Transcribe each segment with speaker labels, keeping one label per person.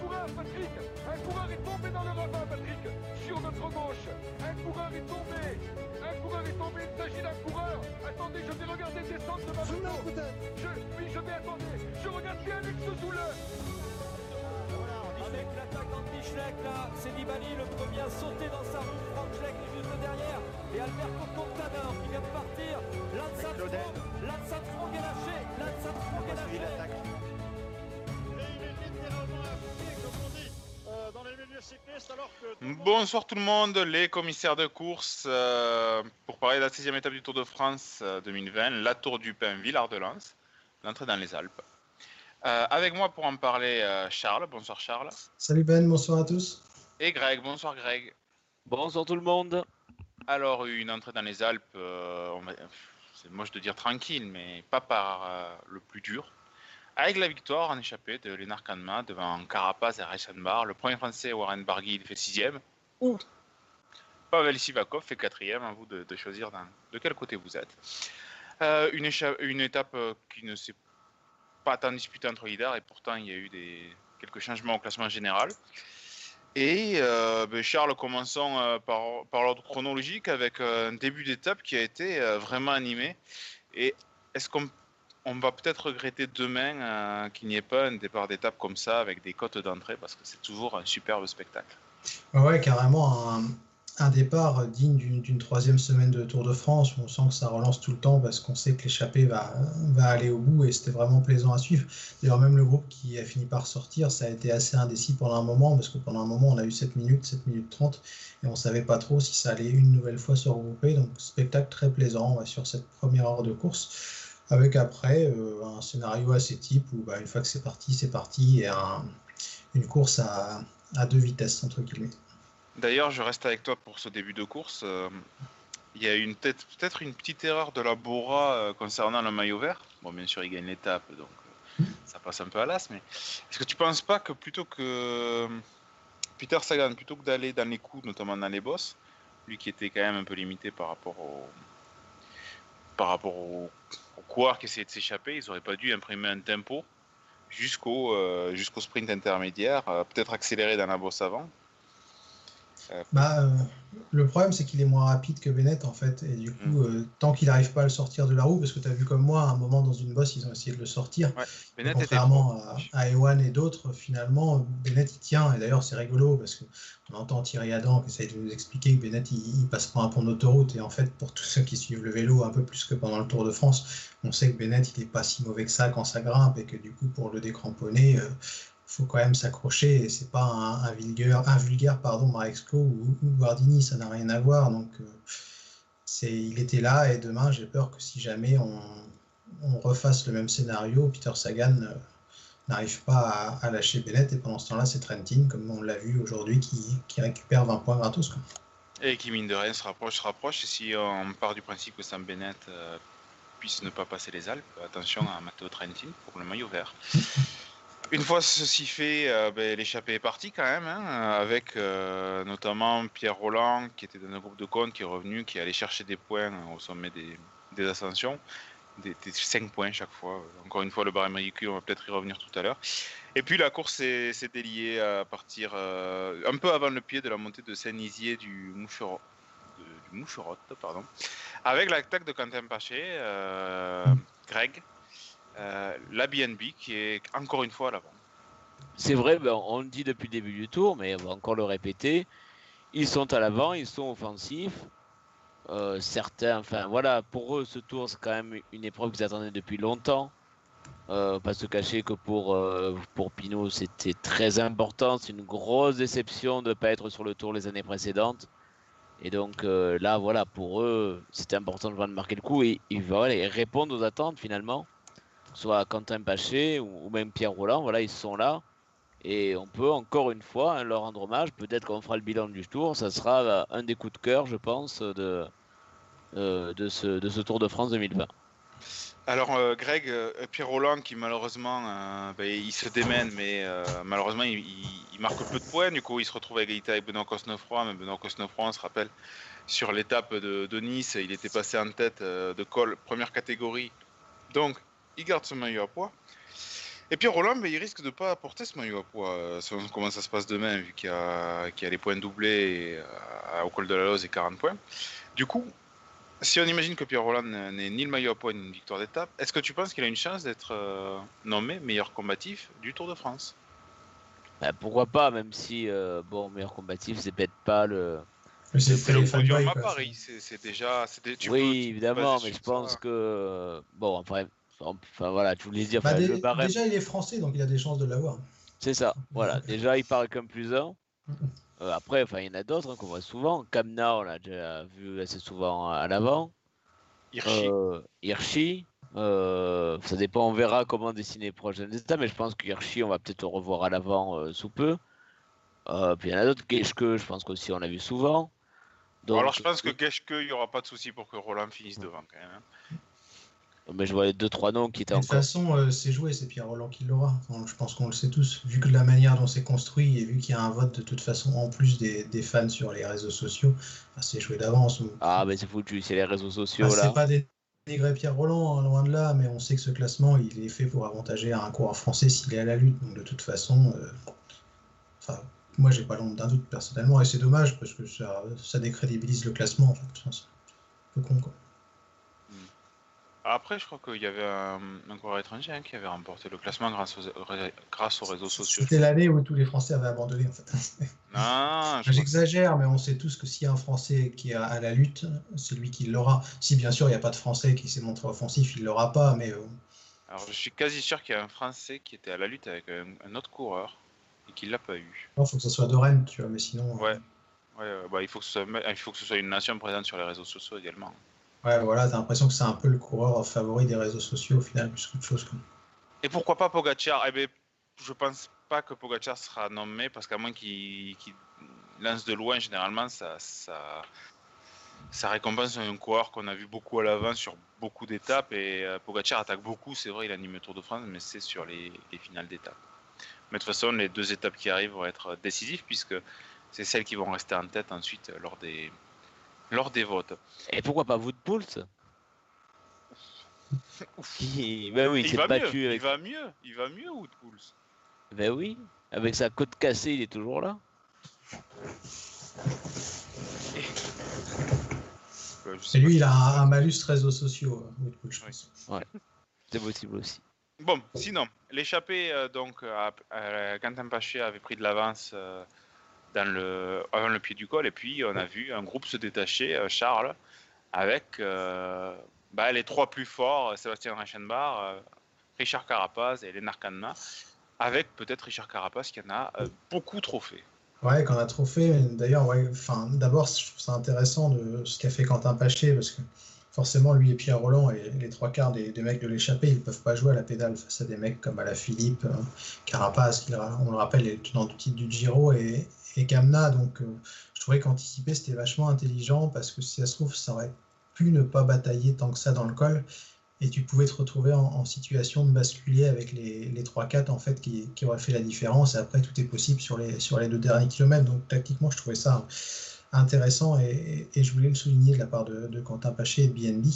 Speaker 1: un coureur, Patrick. Un coureur est tombé dans le ravin, Patrick. Sur notre gauche Un coureur est tombé. Un coureur est tombé, il s'agit d'un coureur. Attendez, je vais regarder descendre de ma moto. je, Oui, je vais attendre. Je regarde bien Alex Zoule
Speaker 2: avec l'attaque d'Anti-Schleck là, c'est Nibali le premier à sauter dans sa roue, Franck Schleck est juste derrière, et Alberto Contador qui vient de partir, Lance Armstrong, Lance Armstrong est lâché, Lance Armstrong est lâché.
Speaker 3: Bonsoir tout le monde, les commissaires de course euh, pour parler de la 16e étape du Tour de France euh, 2020, la Tour du Pin Villard de Lens, l'entrée dans les Alpes. Euh, avec moi pour en parler, euh, Charles. Bonsoir Charles.
Speaker 4: Salut Ben, bonsoir à tous.
Speaker 3: Et Greg. Bonsoir Greg.
Speaker 2: Bonsoir tout le monde.
Speaker 3: Alors, une entrée dans les Alpes, euh, va- c'est moche de dire tranquille, mais pas par euh, le plus dur. Avec la victoire en échappée de Lénard Kanma devant Carapaz et Reichenbach, le premier français Warren Barguil il fait sixième. Ou Pavel Sivakov fait quatrième, à vous de, de choisir de quel côté vous êtes. Euh, une, étape euh, qui ne s'est pas tant disputée entre leaders et pourtant il y a eu des, quelques changements au classement général. Et euh, ben, Charles, commençons euh, par, par l'ordre chronologique avec un début d'étape qui a été vraiment animé. Et est-ce qu'on on va peut-être regretter demain euh, qu'il n'y ait pas un départ d'étape comme ça avec des cotes d'entrée parce que c'est toujours un superbe spectacle.
Speaker 4: Ouais, carrément un, un départ digne d'une troisième semaine de Tour de France. On sent que ça relance tout le temps parce qu'on sait que l'échappée va, aller au bout et c'était vraiment plaisant à suivre. D'ailleurs, même le groupe qui a fini par sortir, ça a été assez indécis pendant un moment parce que pendant un moment, on a eu 7 minutes, 7 minutes 30 et on savait pas trop si ça allait une nouvelle fois se regrouper. Donc, spectacle très plaisant sur cette première heure de course. Avec après euh, un scénario assez type où bah, une fois que c'est parti, c'est parti et un- une course à, deux vitesses, entre guillemets.
Speaker 3: D'ailleurs, je reste avec toi pour ce début de course. Euh, Il y a peut-être une petite erreur de la Bora euh, concernant le maillot vert. Bon, bien sûr, il gagne l'étape, donc ça passe un peu à l'as. Mais est-ce que tu penses pas que plutôt que Peter Sagan, plutôt que d'aller dans les coups, notamment dans les bosses, lui qui était quand même un peu limité par rapport au par rapport au, au qui essayait de s'échapper, ils auraient pas dû imprimer un tempo jusqu'au euh, sprint intermédiaire, euh, peut-être accélérer dans la bosse avant.
Speaker 4: Bah, euh, le problème, c'est qu'il est moins rapide que Bennett, en fait. Et du coup, euh, tant qu'il n'arrive pas à le sortir de la roue, parce que tu as vu comme moi, à un moment dans une bosse, ils ont essayé de le sortir.
Speaker 3: Ouais, Bennett était
Speaker 4: Contrairement à, à Ewan et d'autres, finalement, Bennett, il tient. Et d'ailleurs, c'est rigolo, parce qu'on entend Thierry Adam qui essaye de nous expliquer que Bennett, il, il passe pas un pont d'autoroute. Et en fait, pour tous ceux qui suivent le vélo un peu plus que pendant le Tour de France, on sait que Bennett, il n'est pas si mauvais que ça quand ça grimpe. Et que du coup, pour le décramponner, euh, faut quand même s'accrocher c'est pas un, un vulgaire, un vulgaire pardon, Marexco ou, ou Guardini, ça n'a rien à voir. Donc euh, c'est, il était là et demain j'ai peur que si jamais on, on refasse le même scénario, Peter Sagan euh, n'arrive pas à, à lâcher Bennett et pendant ce temps-là c'est Trentin comme on l'a vu aujourd'hui qui, qui récupère 20 points gratos. Quoi.
Speaker 3: Et qui, mine de rien, se rapproche, se rapproche. Et si on part du principe que Sam Bennett euh, puisse ne pas passer les Alpes, attention à Matteo Trentin pour le maillot vert. Une fois ceci fait, euh, ben, l'échappée est partie quand même, hein, avec euh, notamment Pierre Roland, qui était dans un groupe de compte, qui est revenu, qui allait chercher des points au sommet des, ascensions, des, 5 points chaque fois. Encore une fois, le barème ridicule, on va peut-être y revenir tout à l'heure. Et puis la course s'est déliée à partir euh, un peu avant le pied de la montée de Saint-Nizier du Moucherotte, du Moucherotte, pardon, avec l'attaque de Quentin Paché, Greg, la BNB qui est encore une fois à l'avant.
Speaker 2: C'est vrai, ben, on le dit depuis le début du tour, mais on va encore le répéter. Ils sont à l'avant, ils sont offensifs. Euh, certains, enfin voilà, pour eux, ce tour, c'est quand même une épreuve qu'ils attendaient depuis longtemps. Euh, pas se cacher que pour, euh, Pinot, c'était très important. C'est une grosse déception de ne pas être sur le tour les années précédentes. Et donc euh, là, voilà, pour eux, c'était important de marquer le coup et ils voilà, ils répondent aux attentes finalement. Soit Quentin Paché ou, même Pierre Roland, voilà, ils sont là. Et on peut encore une fois hein, leur rendre hommage. Peut-être qu'on fera le bilan du tour. Ça sera euh, un des coups de cœur, je pense, de, euh, de, ce, de ce Tour de France 2020.
Speaker 3: Alors euh, Greg, Pierre Roland qui malheureusement ben, il se démène mais malheureusement il, marque peu de points du coup il se retrouve à égalité avec Benoît Cosnefroy mais Benoît Cosnefroy on se rappelle sur l'étape de, de Nice il était passé en tête de col première catégorie donc il garde ce maillot à poids Et puis Roland, mais il risque de pas apporter ce maillot à poids, euh, selon comment ça se passe demain, vu qu'il y, a, qu'il y a les points doublés euh, au col de la Loze et 40 points. Du coup, si on imagine que Pierre Roland n'est ni le maillot à poids ni une victoire d'étape, est-ce que tu penses qu'il a une chance d'être euh, nommé meilleur combatif du Tour de France?
Speaker 2: Bah, pourquoi pas, même si, euh, bon, meilleur combatif, c'est peut-être pas le.
Speaker 4: Mais c'est
Speaker 3: le podium à. Paris, c'est c'est déjà... c'est des- tu peux-
Speaker 2: oui,
Speaker 3: tu
Speaker 2: évidemment, mais je pense
Speaker 3: ça.
Speaker 2: que. Bon, après, enfin voilà, je voulais dire,
Speaker 4: Bah,
Speaker 2: enfin,
Speaker 4: dé-
Speaker 2: le barème,
Speaker 4: déjà, il est français, donc il a des chances de l'avoir.
Speaker 2: c'est ça. Voilà, déjà, il parle comme plus un. Euh, après, enfin, il y en a d'autres hein, qu'on voit souvent. Kamna, on l'a déjà vu assez souvent à l'avant.
Speaker 3: Hirschi.
Speaker 2: Euh, Hirschi, euh, ça dépend, on verra comment dessiner les prochaines étapes, mais je pense que Hirschi, on va peut-être le revoir à l'avant euh, sous peu. Euh, puis il y en a d'autres, Geschke, je pense qu'aussi on l'a vu souvent. Donc,
Speaker 3: alors je pense que Geschke, il n'y aura pas de souci pour que Roland finisse devant quand même. hein.
Speaker 2: Mais je vois les deux trois noms qui étaient
Speaker 4: de toute façon, euh, c'est joué, c'est Pierre Roland qui l'aura. Enfin, je pense qu'on le sait tous. Vu que la manière dont c'est construit et vu qu'il y a un vote de toute façon en plus des, des fans sur les réseaux sociaux, bah, c'est joué d'avance.
Speaker 2: Ah, mais c'est foutu, c'est les réseaux sociaux là.
Speaker 4: c'est pas dénigrer Pierre Roland, hein, loin de là, mais on sait que ce classement, il est fait pour avantager un coureur français s'il est à la lutte. Donc de toute façon, euh, enfin, moi j'ai pas l'ombre d'un doute personnellement, et c'est dommage parce que ça, ça décrédibilise le classement en fait. C'est un peu con quoi.
Speaker 3: Après, je crois qu'il y avait un, un coureur étranger hein, qui avait remporté le classement grâce aux, grâce aux réseaux sociaux.
Speaker 4: C'était l'année où tous les Français avaient abandonné en fait.
Speaker 3: Que
Speaker 4: J'exagère, mais on sait tous que s'il y a un Français qui est à la lutte, c'est lui qui l'aura. Si bien sûr il n'y a pas de Français qui s'est montré offensif, il l'aura pas, mais euh,
Speaker 3: Alors, je suis quasi sûr qu'il y a un Français qui était à la lutte avec un, un autre coureur et qui l'a pas eu.
Speaker 4: il faut que ce soit de Rennes, tu vois, mais sinon. euh,
Speaker 3: Ouais. Ouais, euh, bah, il, faut que ce soit, il faut que ce soit une nation présente sur les réseaux sociaux également.
Speaker 4: Ouais, voilà, t'as l'impression que c'est un peu le coureur favori des réseaux sociaux au final, plus qu'autre chose.
Speaker 3: Et pourquoi pas Pogacar? Eh bien, je pense pas que Pogacar sera nommé parce qu'à moins qu'il lance de loin, généralement, ça, récompense un coureur qu'on a vu beaucoup à l'avant sur beaucoup d'étapes. Et euh, Pogacar attaque beaucoup, c'est vrai, il anime le Tour de France, mais c'est sur les, les finales d'étapes. Mais de toute façon, les deux étapes qui arrivent vont être décisives puisque c'est celles qui vont rester en tête ensuite euh, lors des, lors des votes.
Speaker 2: Et pourquoi pas vous de Pouls Qui- Ben oui, il
Speaker 3: va
Speaker 2: battu
Speaker 3: mieux,
Speaker 2: avec.
Speaker 3: il va mieux, il va mieux, Woodpools.
Speaker 2: Ben oui, avec sa côte cassée, il est toujours là.
Speaker 4: Et lui, il a un, malus réseaux sociaux, euh,
Speaker 3: Oui.
Speaker 4: pense.
Speaker 2: C'est possible aussi.
Speaker 3: Bon, sinon, l'échappée, euh, donc, à, à- Quentin Paché avait pris de l'avance euh, dans le, avant le pied du col, et puis on a vu un groupe se détacher, euh, Charles, avec euh, bah, les trois plus forts, Sébastien Reichenbach, euh, Richard Carapaz et Lennart Kanma, avec peut-être Richard Carapaz qui en a euh, beaucoup trop fait.
Speaker 4: Ouais, qu'on a trop fait. D'ailleurs, ouais, d'abord, je trouve ça intéressant de ce qu'a fait Quentin Paché, parce que forcément, lui et Pierre Roland et les trois quarts des, des mecs de l'échappée, ils peuvent pas jouer à la pédale face à des mecs comme Alaphilippe, euh, Carapaz, qui, on le rappelle, est tenant du titre du Giro, et, et Kamna. Donc, euh, je trouvais qu'anticiper, c'était vachement intelligent, parce que si ça se trouve, ça aurait pu ne pas batailler tant que ça dans le col. Et tu pouvais te retrouver en, situation de basculer avec les, les 3-4 en fait qui, qui auraient fait la différence. Et après, tout est possible sur les, sur les deux derniers kilomètres. Donc, tactiquement, je trouvais ça intéressant et, et je voulais le souligner de la part de, de Quentin Paché et de BNB.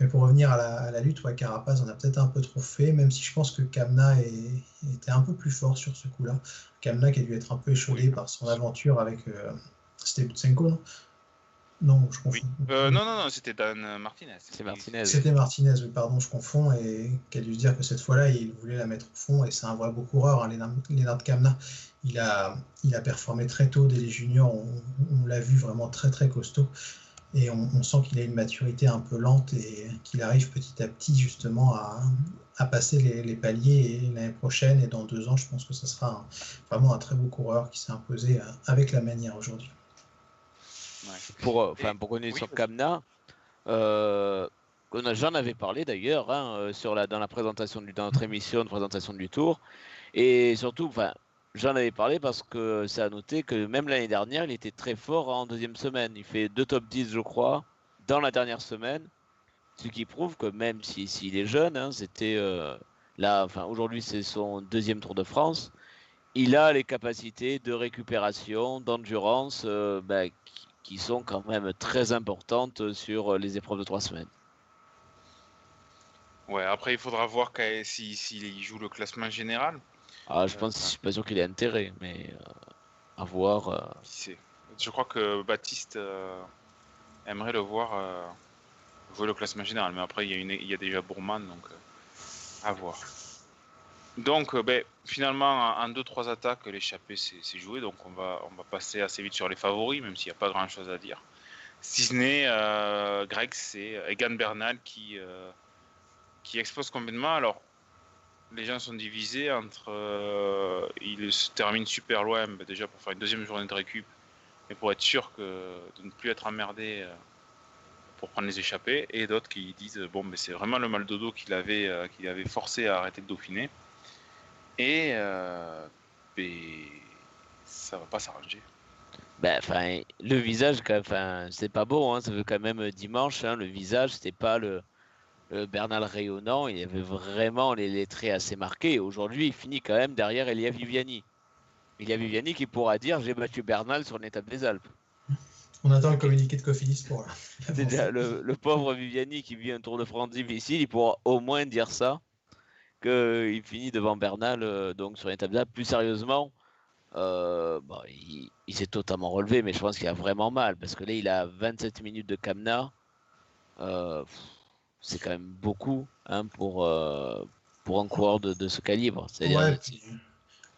Speaker 4: Mais pour revenir à la, à la lutte, ouais, Carapaz, on a peut-être un peu trop fait, même si je pense que Kamna est- était un peu plus fort sur ce coup-là. Kamna qui a dû être un peu échaudé
Speaker 3: Oui.
Speaker 4: par son aventure avec. Euh, C'était Lutsenko, non je confonds.
Speaker 3: Oui. Euh, non, non, non, c'était Dan Martinez.
Speaker 2: C'est Martinez.
Speaker 4: C'était Martinez, oui, pardon, je confonds, et qui a dû se dire que cette fois-là, il voulait la mettre au fond, et c'est un vrai beau coureur, hein, Lennart Kamna. Il a, il a performé très tôt dès les juniors, on, on l'a vu vraiment très très costaud, et on, on sent qu'il a une maturité un peu lente et qu'il arrive petit à petit justement à, à passer les, les paliers, et l'année prochaine et dans deux ans, je pense que ce sera un- vraiment un très beau coureur qui s'est imposé euh, avec la manière aujourd'hui.
Speaker 2: Pour, euh, enfin, pour connaître
Speaker 3: oui,
Speaker 2: sur. Kamna, euh, j'en avais parlé d'ailleurs hein, euh, sur la, dans la présentation du, dans notre émission de présentation du Tour. Et surtout, enfin, j'en avais parlé parce que c'est à noter que même l'année dernière, il était très fort en deuxième semaine. Il fait deux top 10, je crois, dans la dernière semaine. Ce qui prouve que même s'il si, s'il est jeune, hein, c'était euh, là, enfin, aujourd'hui, c'est son deuxième Tour de France. Il a les capacités de récupération, d'endurance, euh, bah, qui, qui sont quand même très importantes sur les épreuves de trois semaines.
Speaker 3: Ouais, après, il faudra voir s'il si, joue le classement général.
Speaker 2: Ah, je pense, je suis pas sûr qu'il ait intérêt, mais euh, à voir. Euh.
Speaker 3: Je crois que Baptiste euh, aimerait le voir jouer le classement général, mais après, il y a, une, il y a déjà Bourman, donc à voir. Donc, ben, finalement, en 2-3 attaques, l'échappée c'est joué, donc on va, passer assez vite sur les favoris, même s'il n'y a pas grand chose à dire. Si ce n'est, Greg, c'est Egan Bernal qui qui explose complètement. Alors, les gens sont divisés entre. Euh, il se termine super loin, bah, déjà pour faire une deuxième journée de récup, mais pour être sûr de ne plus être emmerdé euh, pour prendre les échappées, et d'autres qui disent bon, mais c'est vraiment le mal de dos qu'il avait, euh, forcé à arrêter de dauphiner. Et ben, ça va pas s'arranger.
Speaker 2: Ben, enfin, le visage, enfin, c'est pas beau, hein, ça veut quand même dimanche, hein, le visage, c'était pas le, Bernal rayonnant, il y avait vraiment les, traits assez marqués. Aujourd'hui, il finit quand même derrière Elia Viviani. Elia Viviani qui pourra dire j'ai battu Bernal sur l'étape des Alpes.
Speaker 4: On attend le communiqué de Cofidis pour
Speaker 2: le, pauvre Viviani qui vit un Tour de France difficile, il pourra au moins dire ça, qu'il finit devant Bernal euh, donc sur des Alpes. Plus sérieusement, euh, il, s'est totalement relevé, mais je pense qu'il a vraiment mal parce que là, il a 27 minutes de Camna. Euh, c'est quand même beaucoup hein, pour, euh, pour un coureur de, ce calibre.
Speaker 4: Ouais,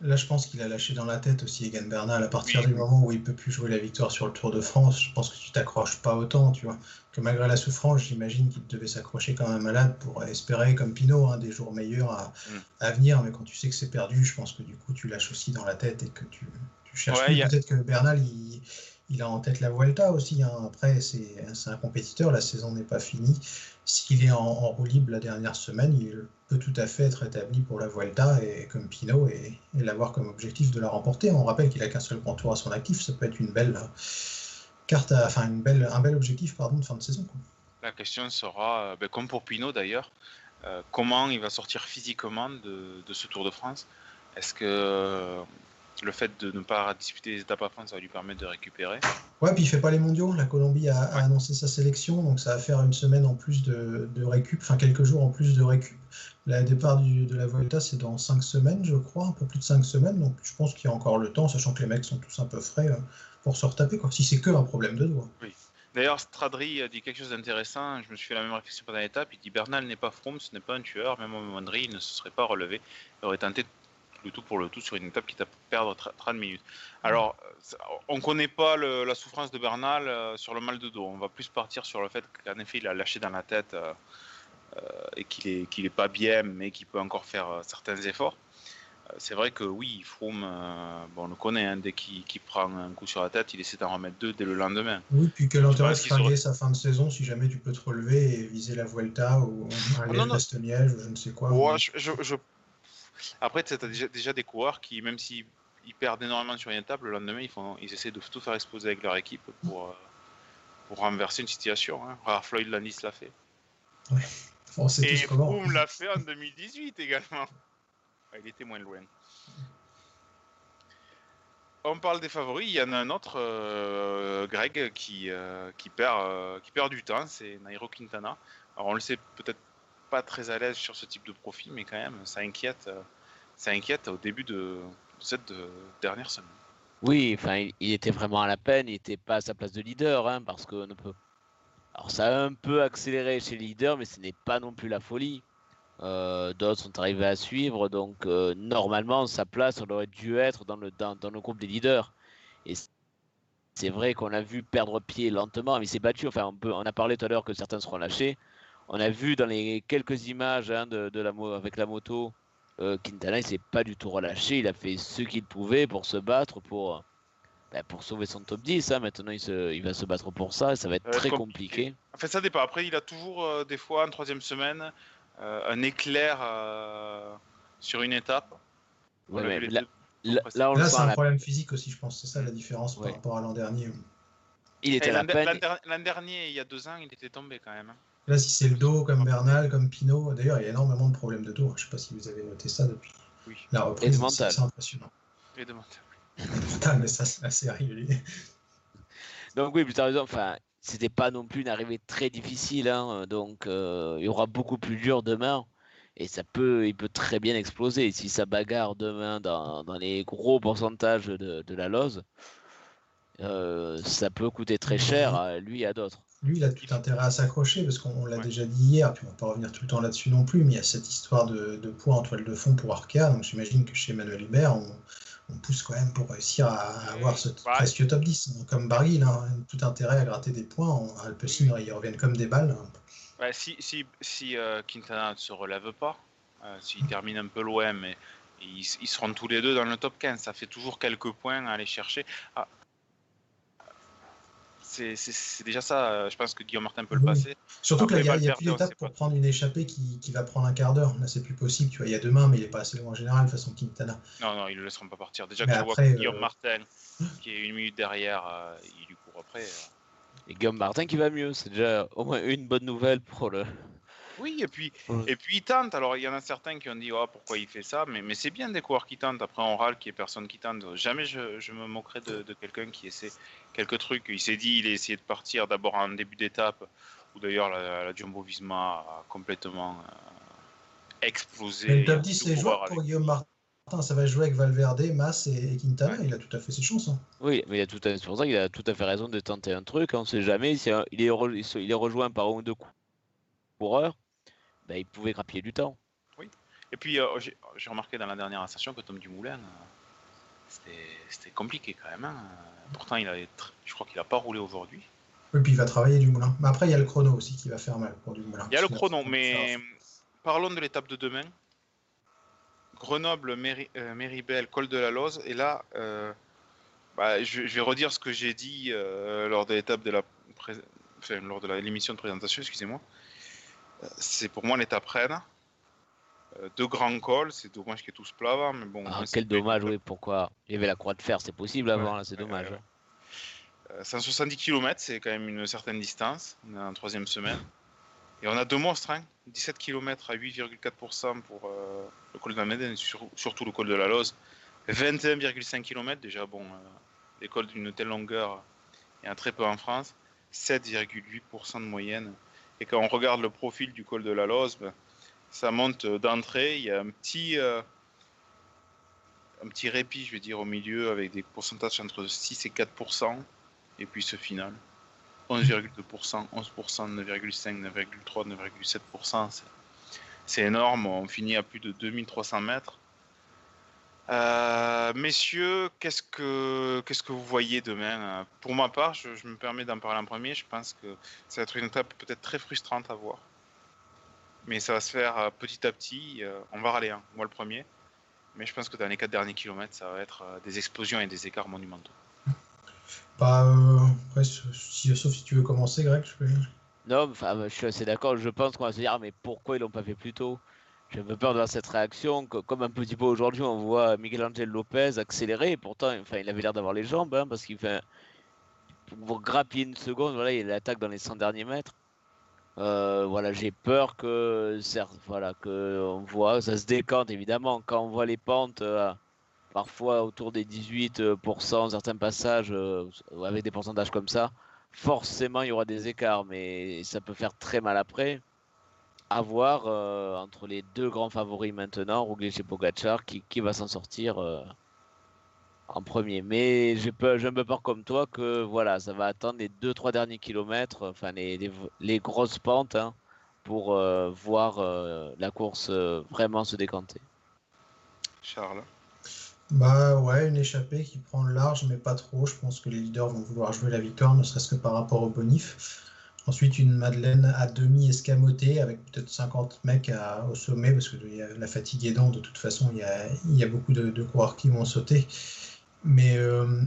Speaker 4: là, je pense qu'il a lâché dans la tête aussi Egan Bernal. À partir du moment où il peut plus jouer la victoire sur le Tour de France, je pense que tu t'accroches pas autant, tu vois. Que malgré la souffrance, j'imagine qu'il devait s'accrocher quand même malade pour espérer, comme Pinot, hein, des jours meilleurs à, mm. à, venir. Mais quand tu sais que c'est perdu, je pense que du coup, tu lâches aussi dans la tête et que tu, tu cherches Peut-être que Bernal, il il a en tête la Vuelta aussi. Hein. Après, c'est un compétiteur, la saison n'est pas finie. S'il est en, roue libre la dernière semaine, il peut tout à fait être établi pour la Vuelta et comme Pinot et, l'avoir comme objectif de la remporter. On rappelle qu'il a qu'un seul grand tour à son actif, ça peut être une belle carte, enfin une belle, un bel objectif pardon, de fin de saison.
Speaker 3: La question sera, euh, ben, comme pour Pinot d'ailleurs, euh, comment il va sortir physiquement de, de ce Tour de France? Est-ce que le fait de ne pas disputer les étapes à France, ça va lui permettre de récupérer.
Speaker 4: Ouais, puis il fait pas les mondiaux. La Colombie a, annoncé sa sélection, donc ça va faire une semaine en plus de, récup, enfin quelques jours en plus de récup. Le départ de la Vuelta, c'est dans 5 semaines, je crois, un peu plus de 5 semaines, donc je pense qu'il y a encore le temps, sachant que les mecs sont tous un peu frais, euh, pour se retaper, quoi, si c'est que un problème de doigt.
Speaker 3: Oui. D'ailleurs, Stradri dit quelque chose d'intéressant. Je me suis fait la même réflexion pendant l'étape. Il dit Bernal n'est pas Froome, ce n'est pas un tueur. Même au Mondry, il ne se serait pas relevé. Il aurait tenté le tout pour le tout sur une étape qui t'a perdre 30 minutes. Alors, on connaît pas la souffrance de Bernal euh, sur le mal de dos. On va plus partir sur le fait qu'en effet, il a lâché dans la tête euh, euh, et qu'il est, qu'il est pas bien, mais qu'il peut encore faire certains efforts. C'est vrai que oui, Froome, bon, on le connaît, hein, dès qu'il prend un coup sur la tête, il essaie d'en remettre deux dès le lendemain.
Speaker 4: Oui, puis quel intérêt de fringuer sa fin de saison si jamais tu peux te relever et viser la Vuelta ou un ah, Liège, ou je ne sais quoi.
Speaker 3: Ouais, je, je, après, tu as déjà, déjà, des coureurs qui, même s'ils perdent énormément sur une étape, le lendemain, ils, font, ils essaient de tout faire exposer avec leur équipe pour, euh, pour renverser une situation. Hein. Floyd Landis l'a fait.
Speaker 4: Ouais.
Speaker 3: Et Froome l'a fait en 2018 également. il était moins loin. On parle des favoris, il y en a un autre, euh, Greg, qui, euh, qui, perd, qui perd du temps, c'est Nairo Quintana. Alors on le sait peut-être pas très à l'aise sur ce type de profil, mais quand même, ça inquiète, euh, ça inquiète au début de, cette euh, dernière semaine.
Speaker 2: Oui, enfin, il était vraiment à la peine, il n'était pas à sa place de leader, hein, parce que ne peut. Alors, ça a un peu accéléré chez les leaders, mais ce n'est pas non plus la folie. Euh, d'autres sont arrivés à suivre, donc normalement, sa place, on aurait dû être dans le, dans, le groupe des leaders. Et c'est vrai qu'on a vu perdre pied lentement, mais il s'est battu. Enfin, on, peut, on a parlé tout à l'heure que certains seront lâchés. On a vu dans les quelques images hein, de, la, avec la moto, euh, Quintana, il s'est pas du tout relâché. Il a fait ce qu'il pouvait pour se battre, pour, ben, pour sauver son top 10. Hein. Maintenant, il, va se battre pour ça. Ça va être très compliqué.
Speaker 3: En fait, ça dépend. Après, il a toujours, euh, des fois, en troisième semaine, euh, un éclair sur une étape.
Speaker 4: là, c'est un problème physique aussi, je pense. C'est ça la différence par rapport à l'an dernier.
Speaker 3: Il était l'an dernier, il y a deux ans, il était tombé quand même. Hein.
Speaker 4: Là, si c'est le dos, comme Bernal, comme Pinot, d'ailleurs, il y a énormément de problèmes de dos. Je ne sais pas si vous avez noté ça depuis
Speaker 2: oui. la reprise. C'est
Speaker 4: impressionnant.
Speaker 3: Et de mental.
Speaker 4: mental, mais ça, c'est assez régulier.
Speaker 2: Donc, oui, tu as raison. Enfin, c'était pas non plus une arrivée très difficile. Hein, donc, il y aura beaucoup plus dur demain. Et ça peut, il peut très bien exploser. Si ça bagarre demain dans, les gros pourcentages de, la lose, ça peut coûter très cher à lui et à d'autres
Speaker 4: lui, il a tout intérêt à s'accrocher parce qu'on l'a déjà dit hier, puis on va pas revenir tout le temps là-dessus non plus, mais il y a cette histoire de, poids en toile de fond pour Arca. Donc j'imagine que chez Emmanuel Hubert, on, pousse quand même pour réussir à, avoir ce presque top 10. comme Barry, il a tout intérêt à gratter des points. En Alpecin, ils reviennent comme des balles.
Speaker 3: si si, si euh, Quintana ne se relève pas, euh, s'il termine un peu loin, mais ils, seront tous les deux dans le top 15. Ça fait toujours quelques points à aller chercher. Ah, c'est déjà ça. Euh, je pense que Guillaume Martin peut le passer.
Speaker 4: Surtout qu'il n'y a, plus d'étape pour prendre une échappée qui, va prendre un quart d'heure. Là, c'est plus possible. Tu vois, il y a demain, mais il est pas assez loin en général, façon Quintana.
Speaker 3: Non, non, ils ne le laisseront pas partir. Déjà que je vois Guillaume euh, Martin, qui est une minute derrière, euh, il lui court après.
Speaker 2: Et Guillaume Martin qui va mieux. C'est déjà au moins une bonne nouvelle pour le,
Speaker 3: oui, et puis, et puis il tente. Alors, il y en a certains qui ont dit oh, pourquoi il fait ça, mais, mais c'est bien des coureurs qui tentent. Après, on râle qu'il n'y ait personne qui tente. Jamais je, je me moquerai de, de quelqu'un qui essaie quelques trucs. Il s'est dit il a essayé de partir d'abord en début d'étape, où d'ailleurs la, Jumbo Visma a complètement euh, explosé.
Speaker 4: Le top 10, c'est joueur pour Guillaume Martin. Ça va jouer avec Valverde, Mas et, Quintana. Il a tout à fait ses chances. Hein.
Speaker 2: Oui, mais il a tout à, c'est pour ça qu'il a tout à fait raison de tenter un truc. On ne sait jamais. il, est, il est rejoint par un ou deux coureurs bah, il pouvait grappiller du temps.
Speaker 3: Oui. Et puis, euh, j'ai remarqué dans la dernière ascension que Tom Dumoulin, euh, c'était compliqué quand même. Hein. Pourtant, il a, je crois qu'il n'a pas roulé aujourd'hui.
Speaker 4: Oui, puis il va travailler Dumoulin. Mais après, il y a le chrono aussi qui va faire mal pour Dumoulin.
Speaker 3: Il y a le chrono, mais parlons de l'étape de demain. Grenoble, euh, Méribel, Col de la Loze. Et là, bah, je, vais redire ce que j'ai dit lors de l'étape de la enfin, lors de l'émission de présentation, excusez-moi c'est pour moi l'étape reine. Euh, deux grands cols, c'est dommage qu'il y ait tous plat mais bon.
Speaker 2: Ah, quel dommage, oui, pourquoi Il y avait la croix de fer, c'est possible avant, c'est dommage.
Speaker 3: 170 km, c'est quand même une certaine distance. On est en troisième semaine. Et on a deux monstres, 17 km à 8,4% pour euh, le col de la Médène, surtout le col de la Loze. 21,5 km, déjà, bon, euh, les cols d'une telle longueur, il y en a très peu en France. 7,8% de moyenne et quand on regarde le profil du col de la Loze, ben, ça monte d'entrée. Il y a un petit, euh, un petit répit, je vais dire, au milieu avec des pourcentages entre 6 et 4% Et puis ce final 11,2% 11% 9,5 9,3 9,7% C'est énorme. On finit à plus de 2300 mètres. Euh, messieurs, qu'est-ce que qu'est-ce que vous voyez demain euh, Pour ma part, je, me permets d'en parler en premier. Je pense que ça va être une étape peut-être très frustrante à voir, mais ça va se faire euh, petit à petit. on va râler, hein, moi le premier, mais je pense que dans les quatre derniers kilomètres, ça va être des explosions et des écarts monumentaux.
Speaker 4: Bah, après, si, sauf si tu veux commencer, Greg, je peux.
Speaker 2: Non, enfin, je suis assez d'accord. Je pense qu'on va se dire, ah, mais pourquoi ils l'ont pas fait plus tôt? J'ai un peu peur de voir cette réaction. Comme un petit peu aujourd'hui, on voit Miguel Angel Lopez accélérer. Et pourtant, il avait l'air d'avoir les jambes, hein, parce qu'il fait. Pour grappiller une seconde, voilà, il attaque dans les 100 derniers mètres. Euh, voilà, j'ai peur que, certes, voilà, que on voit, ça se décante évidemment quand on voit les pentes, euh, parfois autour des 18%, certains passages euh, avec des pourcentages comme ça. Forcément, il y aura des écarts, mais ça peut faire très mal après à voir euh, entre les deux grands favoris maintenant, Roglic et Pogacar, qui, qui va s'en sortir euh, en premier. Mais j'ai un peu peur comme toi que voilà, ça va attendre les 2-3 derniers kilomètres, enfin les, les, grosses pentes, hein, pour euh, voir la course vraiment se décanter.
Speaker 3: Charles
Speaker 4: bah ouais, une échappée qui prend le large, mais pas trop. Je pense que les leaders vont vouloir jouer la victoire, ne serait-ce que par rapport au bonif. Ensuite, une Madeleine à demi escamotée avec peut-être 50 mecs au sommet parce que la fatigue aidant, de toute façon, il y a, beaucoup de, coureurs qui vont sauter. Mais euh,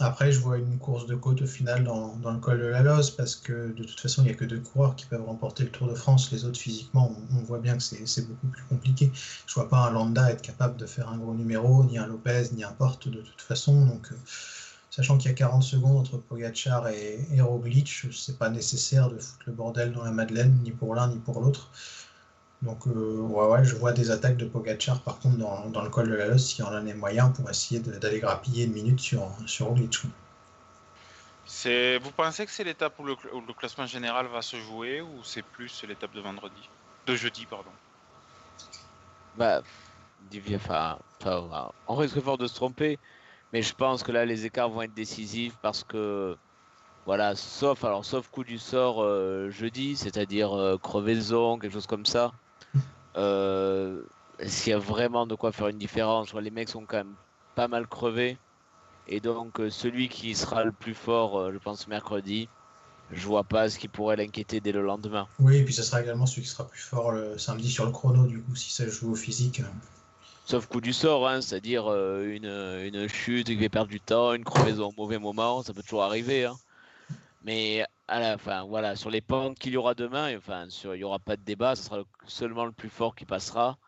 Speaker 4: après, je vois une course de côte au final dans, le col de la Loze parce que de toute façon, il n'y a que deux coureurs qui peuvent remporter le Tour de France. Les autres, physiquement, on, voit bien que c'est beaucoup plus compliqué. Je ne vois pas un Landa être capable de faire un gros numéro, ni un Lopez, ni un Porte de toute façon. Donc. Euh, Sachant qu'il y a 40 secondes entre Pogachar et, et Roglic, c'est pas nécessaire de foutre le bordel dans la Madeleine, ni pour l'un ni pour l'autre. Donc, euh, ouais, ouais, je vois des attaques de Pogachar par contre dans, le col de la Losse, s'il y en a les moyens pour essayer d'aller grappiller une minute sur, sur Roglic.
Speaker 3: C'est, vous pensez que c'est l'étape où le, cl- où le classement général va se jouer ou c'est plus l'étape de vendredi, de jeudi pardon.
Speaker 2: Bah, on risque fort de se tromper, mais je pense que là, les écarts vont être décisifs parce que, voilà, sauf, alors, sauf coup du sort euh, jeudi, c'est-à-dire euh, crevaison, quelque chose comme ça. Euh, S'il y a vraiment de quoi faire une différence, les mecs sont quand même pas mal crevés. Et donc, euh, celui qui sera le plus fort, euh, je pense, mercredi, je vois pas ce qui pourrait l'inquiéter dès le lendemain.
Speaker 4: Oui, et puis ce sera également celui qui sera plus fort le samedi sur le chrono, du coup, si ça joue au physique.
Speaker 2: Sauf coup du sort, hein, c'est-à-dire euh, une, une chute qui fait perdre du temps, une crevaison au mauvais moment, ça peut toujours arriver. hein. Mais à la fin, voilà, sur les pentes qu'il y aura demain, enfin, sur, il n'y aura pas de débat, ce sera le- seulement le plus fort qui passera.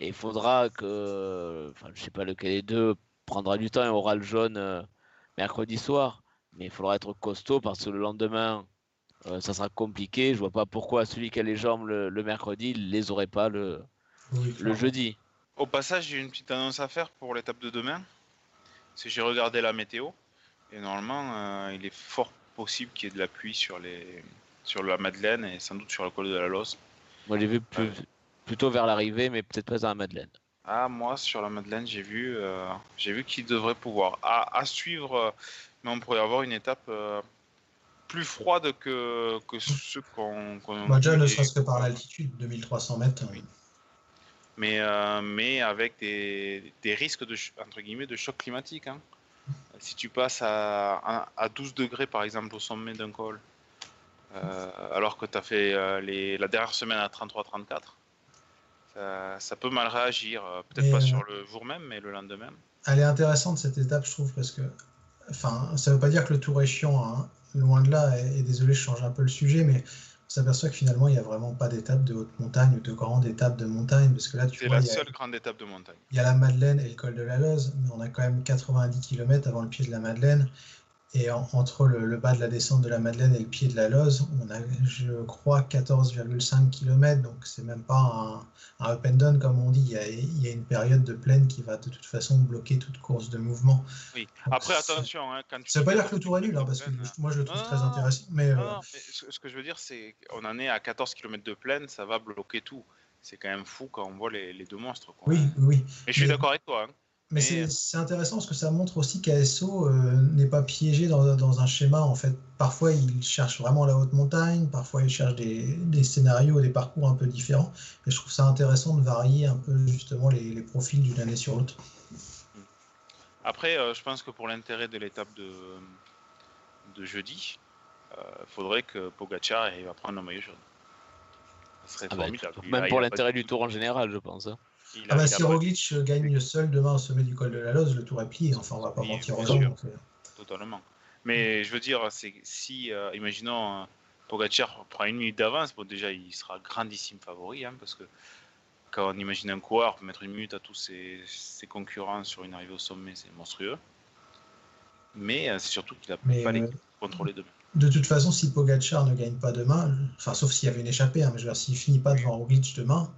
Speaker 2: Et il faudra que, enfin, je sais pas lequel des deux prendra du temps et aura le jaune euh, mercredi soir. Mais il faudra être costaud parce que le lendemain, euh, ça sera compliqué. Je vois pas pourquoi celui qui a les jambes le, le mercredi, il les aurait pas le,
Speaker 4: Oui,
Speaker 2: le
Speaker 4: clairement.
Speaker 2: jeudi.
Speaker 3: Au passage, j'ai une petite annonce à faire pour l'étape de demain. C'est que j'ai regardé la météo et normalement, euh, il est fort possible qu'il y ait de la pluie sur les sur la Madeleine et sans doute sur le col de la Losse.
Speaker 2: Moi, j'ai vu plus- plutôt vers l'arrivée, mais peut-être pas dans la Madeleine.
Speaker 3: Ah, moi, sur la Madeleine, j'ai vu, euh, j'ai vu qu'il devrait pouvoir. À, à suivre, euh, mais on pourrait avoir une étape euh, plus froide que, que ce qu'on. qu'on
Speaker 4: Bah, déjà, ne serait-ce que par l'altitude, 2300 mètres.
Speaker 3: Oui. Mais, euh, mais avec des, des risques de, entre guillemets, de choc climatique. hein. Si tu passes à, à, à 12 degrés, par exemple, au sommet d'un col, euh, alors que tu as fait euh, les, la dernière semaine à 33-34, ça, ça peut mal réagir. Peut-être pas sur le jour même, mais le lendemain.
Speaker 4: Elle est intéressante cette étape, je trouve, parce que, enfin, ça veut pas dire que le tour est chiant, hein. loin de là. Et, et désolé, je change un peu le sujet, mais on s'aperçoit que finalement, il n'y a vraiment pas d'étape de haute montagne ou de grande étape de montagne, parce que là, tu
Speaker 3: C'est
Speaker 4: vois,
Speaker 3: la
Speaker 4: il y, a,
Speaker 3: seule grande étape de montagne.
Speaker 4: il y a la Madeleine et le col de la Loze, mais on a quand même 90 km avant le pied de la Madeleine. Et en- entre le, le bas de la descente de la Madeleine et le pied de la Loze, on a, je crois, 14,5 km. Donc, c'est même pas un, un up and down, comme on dit. Il y, a, il y a une période de plaine qui va de toute façon bloquer toute course de mouvement.
Speaker 3: Oui.
Speaker 4: Donc,
Speaker 3: Après, attention, hein, quand tu
Speaker 4: Ça veut pas dire que le tour est nul, hein, parce que moi je le trouve
Speaker 3: Non,
Speaker 4: très intéressant. Mais, euh,
Speaker 3: Non, non, mais ce, ce que je veux dire, c'est qu'on en est à 14 km de plaine, ça va bloquer tout. C'est quand même fou quand on voit les, les deux monstres. Quoi.
Speaker 4: oui, oui.
Speaker 3: Mais je suis d'accord avec toi. hein.
Speaker 4: Mais
Speaker 3: Mais-
Speaker 4: c'est c'est intéressant parce que ça montre aussi qu'ASO euh, n'est pas piégé dans, dans un schéma. En fait, parfois il cherche vraiment la haute montagne, parfois il cherche des, des scénarios, des parcours un peu différents. Et je trouve ça intéressant de varier un peu justement les, les profils d'une année sur l'autre.
Speaker 3: Après, euh, je pense que pour l'intérêt de l'étape de, de jeudi, il faudrait que Pogacar arrive à prendre le maillot jaune. Ça serait
Speaker 2: Ah bah,
Speaker 3: formidable.
Speaker 2: Même
Speaker 3: il
Speaker 2: pour l'intérêt du
Speaker 3: tout-
Speaker 2: tour en général, je pense. hein.
Speaker 3: Il
Speaker 4: Ah bah, si Roglic gagne seul demain au sommet du col de la Loze, le tour est plié. Enfin, on va pas
Speaker 3: Oui,
Speaker 4: mentir aux gens. euh,
Speaker 3: Totalement. Mais je veux dire, si, euh, imaginons, euh, Pogacar prend une minute d'avance, bon déjà il sera grandissime favori, hein, parce que quand on imagine un coureur mettre une minute à tous ses, ses concurrents sur une arrivée au sommet, c'est monstrueux. Mais euh, c'est surtout qu'il a
Speaker 4: Mais,
Speaker 3: pas
Speaker 4: euh,
Speaker 3: l'équipe pour contrôler demain.
Speaker 4: De toute façon, si Pogacar ne gagne pas demain, enfin sauf s'il y avait une échappée, hein, mais je veux dire, s'il finit pas devant Roglic demain,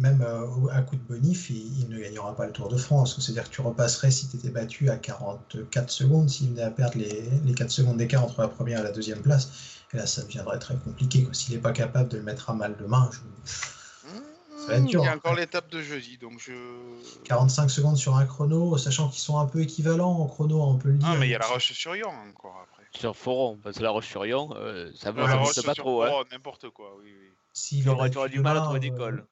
Speaker 4: même euh, à coup de bonif, il, il ne gagnera pas le Tour de France. C'est-à-dire que tu repasserais si tu étais battu à 44 secondes, s'il venait à perdre les, les 4 secondes d'écart entre la première et la deuxième place. Et là, ça deviendrait très compliqué. S'il n'est pas capable de le mettre à mal demain, je- va être dur,
Speaker 3: il y a
Speaker 4: hein.
Speaker 3: encore l'étape de jeudi, donc je.
Speaker 4: 45 secondes sur un chrono, sachant qu'ils sont un peu équivalents en chrono, on peut le dire.
Speaker 3: Ah, mais il y a la roche sur Yon encore après.
Speaker 2: Sur Foron, parce que la Roche-sur-Yon, euh, ça
Speaker 3: Ouais,
Speaker 2: va,
Speaker 3: la
Speaker 2: ça
Speaker 3: roche
Speaker 2: bouge pas
Speaker 3: sur
Speaker 2: trop. Hein.
Speaker 3: N'importe quoi, oui, oui.
Speaker 4: S'il battu
Speaker 2: du mal à trouver des
Speaker 4: euh,
Speaker 2: cols.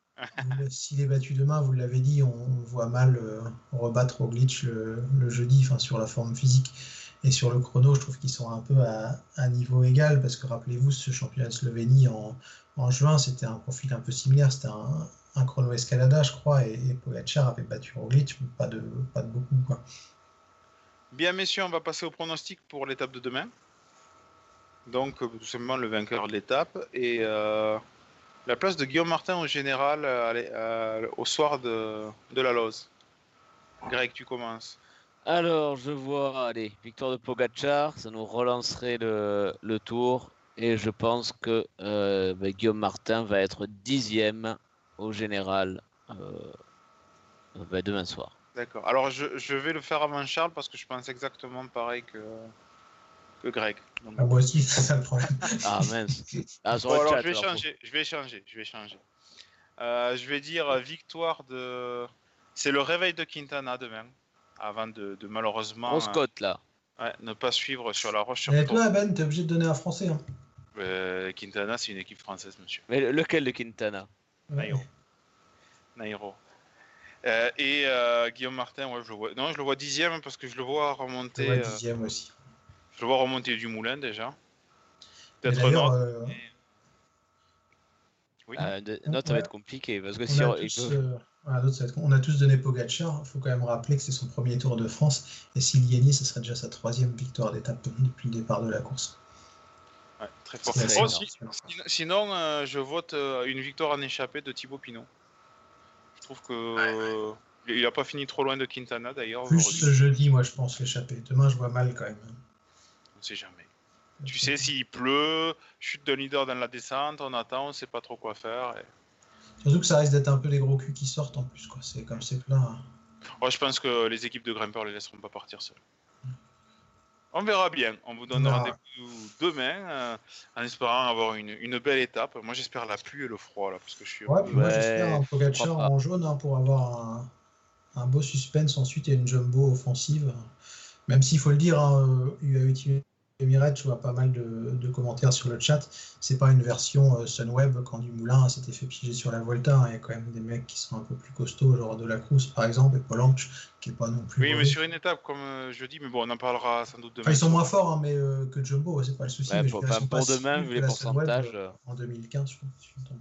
Speaker 4: S'il est battu demain, vous l'avez dit, on, voit mal euh, rebattre Roglic le, le jeudi, sur la forme physique. Et sur le chrono, je trouve qu'ils sont un peu à, niveau égal, parce que rappelez-vous, ce championnat de Slovénie en, juin, c'était un profil un peu similaire, c'était un, chrono escalada, je crois, et, Pogacar avait battu Roglic, pas de, beaucoup.
Speaker 3: Bien, messieurs, on va passer au pronostic pour l'étape de demain. Donc, euh, tout simplement le vainqueur de l'étape. Et euh, la place de Guillaume Martin au général euh, euh, au soir de, de la Lose. Greg, tu commences.
Speaker 2: Alors, je vois, allez, victoire de Pogachar, ça nous relancerait le, le tour. Et je pense que euh, bah, Guillaume Martin va être dixième au général euh, bah, demain soir.
Speaker 3: D'accord. Alors, je, je vais le faire avant Charles parce que je pense exactement pareil que, que Greg. Donc,
Speaker 4: Ah, moi aussi, c'est ça le problème.
Speaker 2: Ah mince. Ah,
Speaker 3: Bon,
Speaker 2: le
Speaker 3: alors
Speaker 2: chat,
Speaker 3: je vais
Speaker 2: alors,
Speaker 3: changer, je vais changer, je vais changer. Euh, je vais dire euh, victoire de. C'est le réveil de Quintana demain, avant de, de malheureusement
Speaker 2: cote là.
Speaker 3: euh, ouais, ne pas suivre sur la roche sur
Speaker 4: Mais toi, Ben, t'es obligé de donner un français. Hein.
Speaker 3: Euh, Quintana, c'est une équipe française, monsieur.
Speaker 2: Mais le- lequel de Quintana?
Speaker 4: Ouais.
Speaker 3: Nairo. Nairo. Euh, et euh, Guillaume Martin, ouais, je le vois. Non, je le vois dixième parce que je le vois
Speaker 4: Je
Speaker 3: remonter.
Speaker 4: vois
Speaker 3: euh,
Speaker 4: dixième aussi.
Speaker 3: Je vois remonter du moulin déjà. Peut-être
Speaker 4: D'ailleurs,
Speaker 3: Nord.
Speaker 4: euh,
Speaker 3: Oui.
Speaker 2: Euh, de- Non, ça va être compliqué parce que
Speaker 4: on,
Speaker 2: si
Speaker 4: a
Speaker 2: on, il
Speaker 4: tous,
Speaker 2: peut-
Speaker 4: euh, voilà, on a tous donné Pogacar. Il faut quand même rappeler que c'est son premier Tour de France. Et s'il gagnait, ce serait déjà sa troisième victoire d'étape depuis le départ de la course.
Speaker 3: Ouais, très fort. Oh, si- sinon- euh, je vote euh, une victoire en échappée de Thibaut Pinot. Je trouve que il a pas fini trop loin de Quintana d'ailleurs.
Speaker 4: Plus ce jeudi, moi, je pense l'échapper. Demain, je vois mal quand même.
Speaker 3: On sait jamais. Tu sais, s'il pleut, chute de leader dans la descente, on attend, on sait pas trop quoi faire. et-
Speaker 4: Surtout que ça risque d'être un peu les gros culs qui sortent en plus. Quoi. C'est comme c'est plein. hein.
Speaker 3: Oh, je pense que les équipes de grimpeurs les laisseront pas partir seules. On verra bien. On vous donne
Speaker 4: On verra.
Speaker 3: rendez-vous demain euh, en espérant avoir une, une belle étape. Moi, j'espère la pluie et le froid là, parce que je suis.
Speaker 4: Ouais, puis moi
Speaker 2: Ouais,
Speaker 4: j'espère un Pogacar
Speaker 2: crois pas.
Speaker 4: en jaune hein, pour avoir un, un beau suspense ensuite et une jumbo offensive. Même s'il faut le dire, hein, euh, UAE Emirates, je vois pas mal de, de commentaires sur le chat. C'est pas une version euh, Sunweb quand du Moulin s'était fait piéger sur la Volta. hein. Il y a quand même des mecs qui sont un peu plus costauds, genre de la Cruz par exemple, et Polanch qui est pas non plus.
Speaker 3: Oui, mais sur une étape, comme euh, je dis, mais bon, on en parlera sans doute demain.
Speaker 4: Enfin, ils sont moins forts hein, mais, euh, que Jumbo, c'est pas le souci.
Speaker 2: Ouais,
Speaker 4: mais
Speaker 2: pour,
Speaker 4: je
Speaker 2: pour demain, vu les
Speaker 4: Sunweb,
Speaker 2: pourcentages,
Speaker 4: En 2015, je crois. je.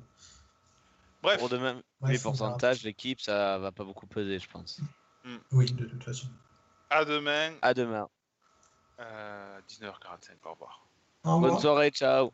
Speaker 3: Bref,
Speaker 2: pour demain,
Speaker 4: Bref,
Speaker 2: les pourcentages, l'équipe, ça va pas beaucoup peser, je pense.
Speaker 4: Oui, de toute façon.
Speaker 3: à demain,
Speaker 2: À demain.
Speaker 3: Euh, 19h45. Au revoir.
Speaker 4: Au revoir.
Speaker 2: Bonne soirée, ciao.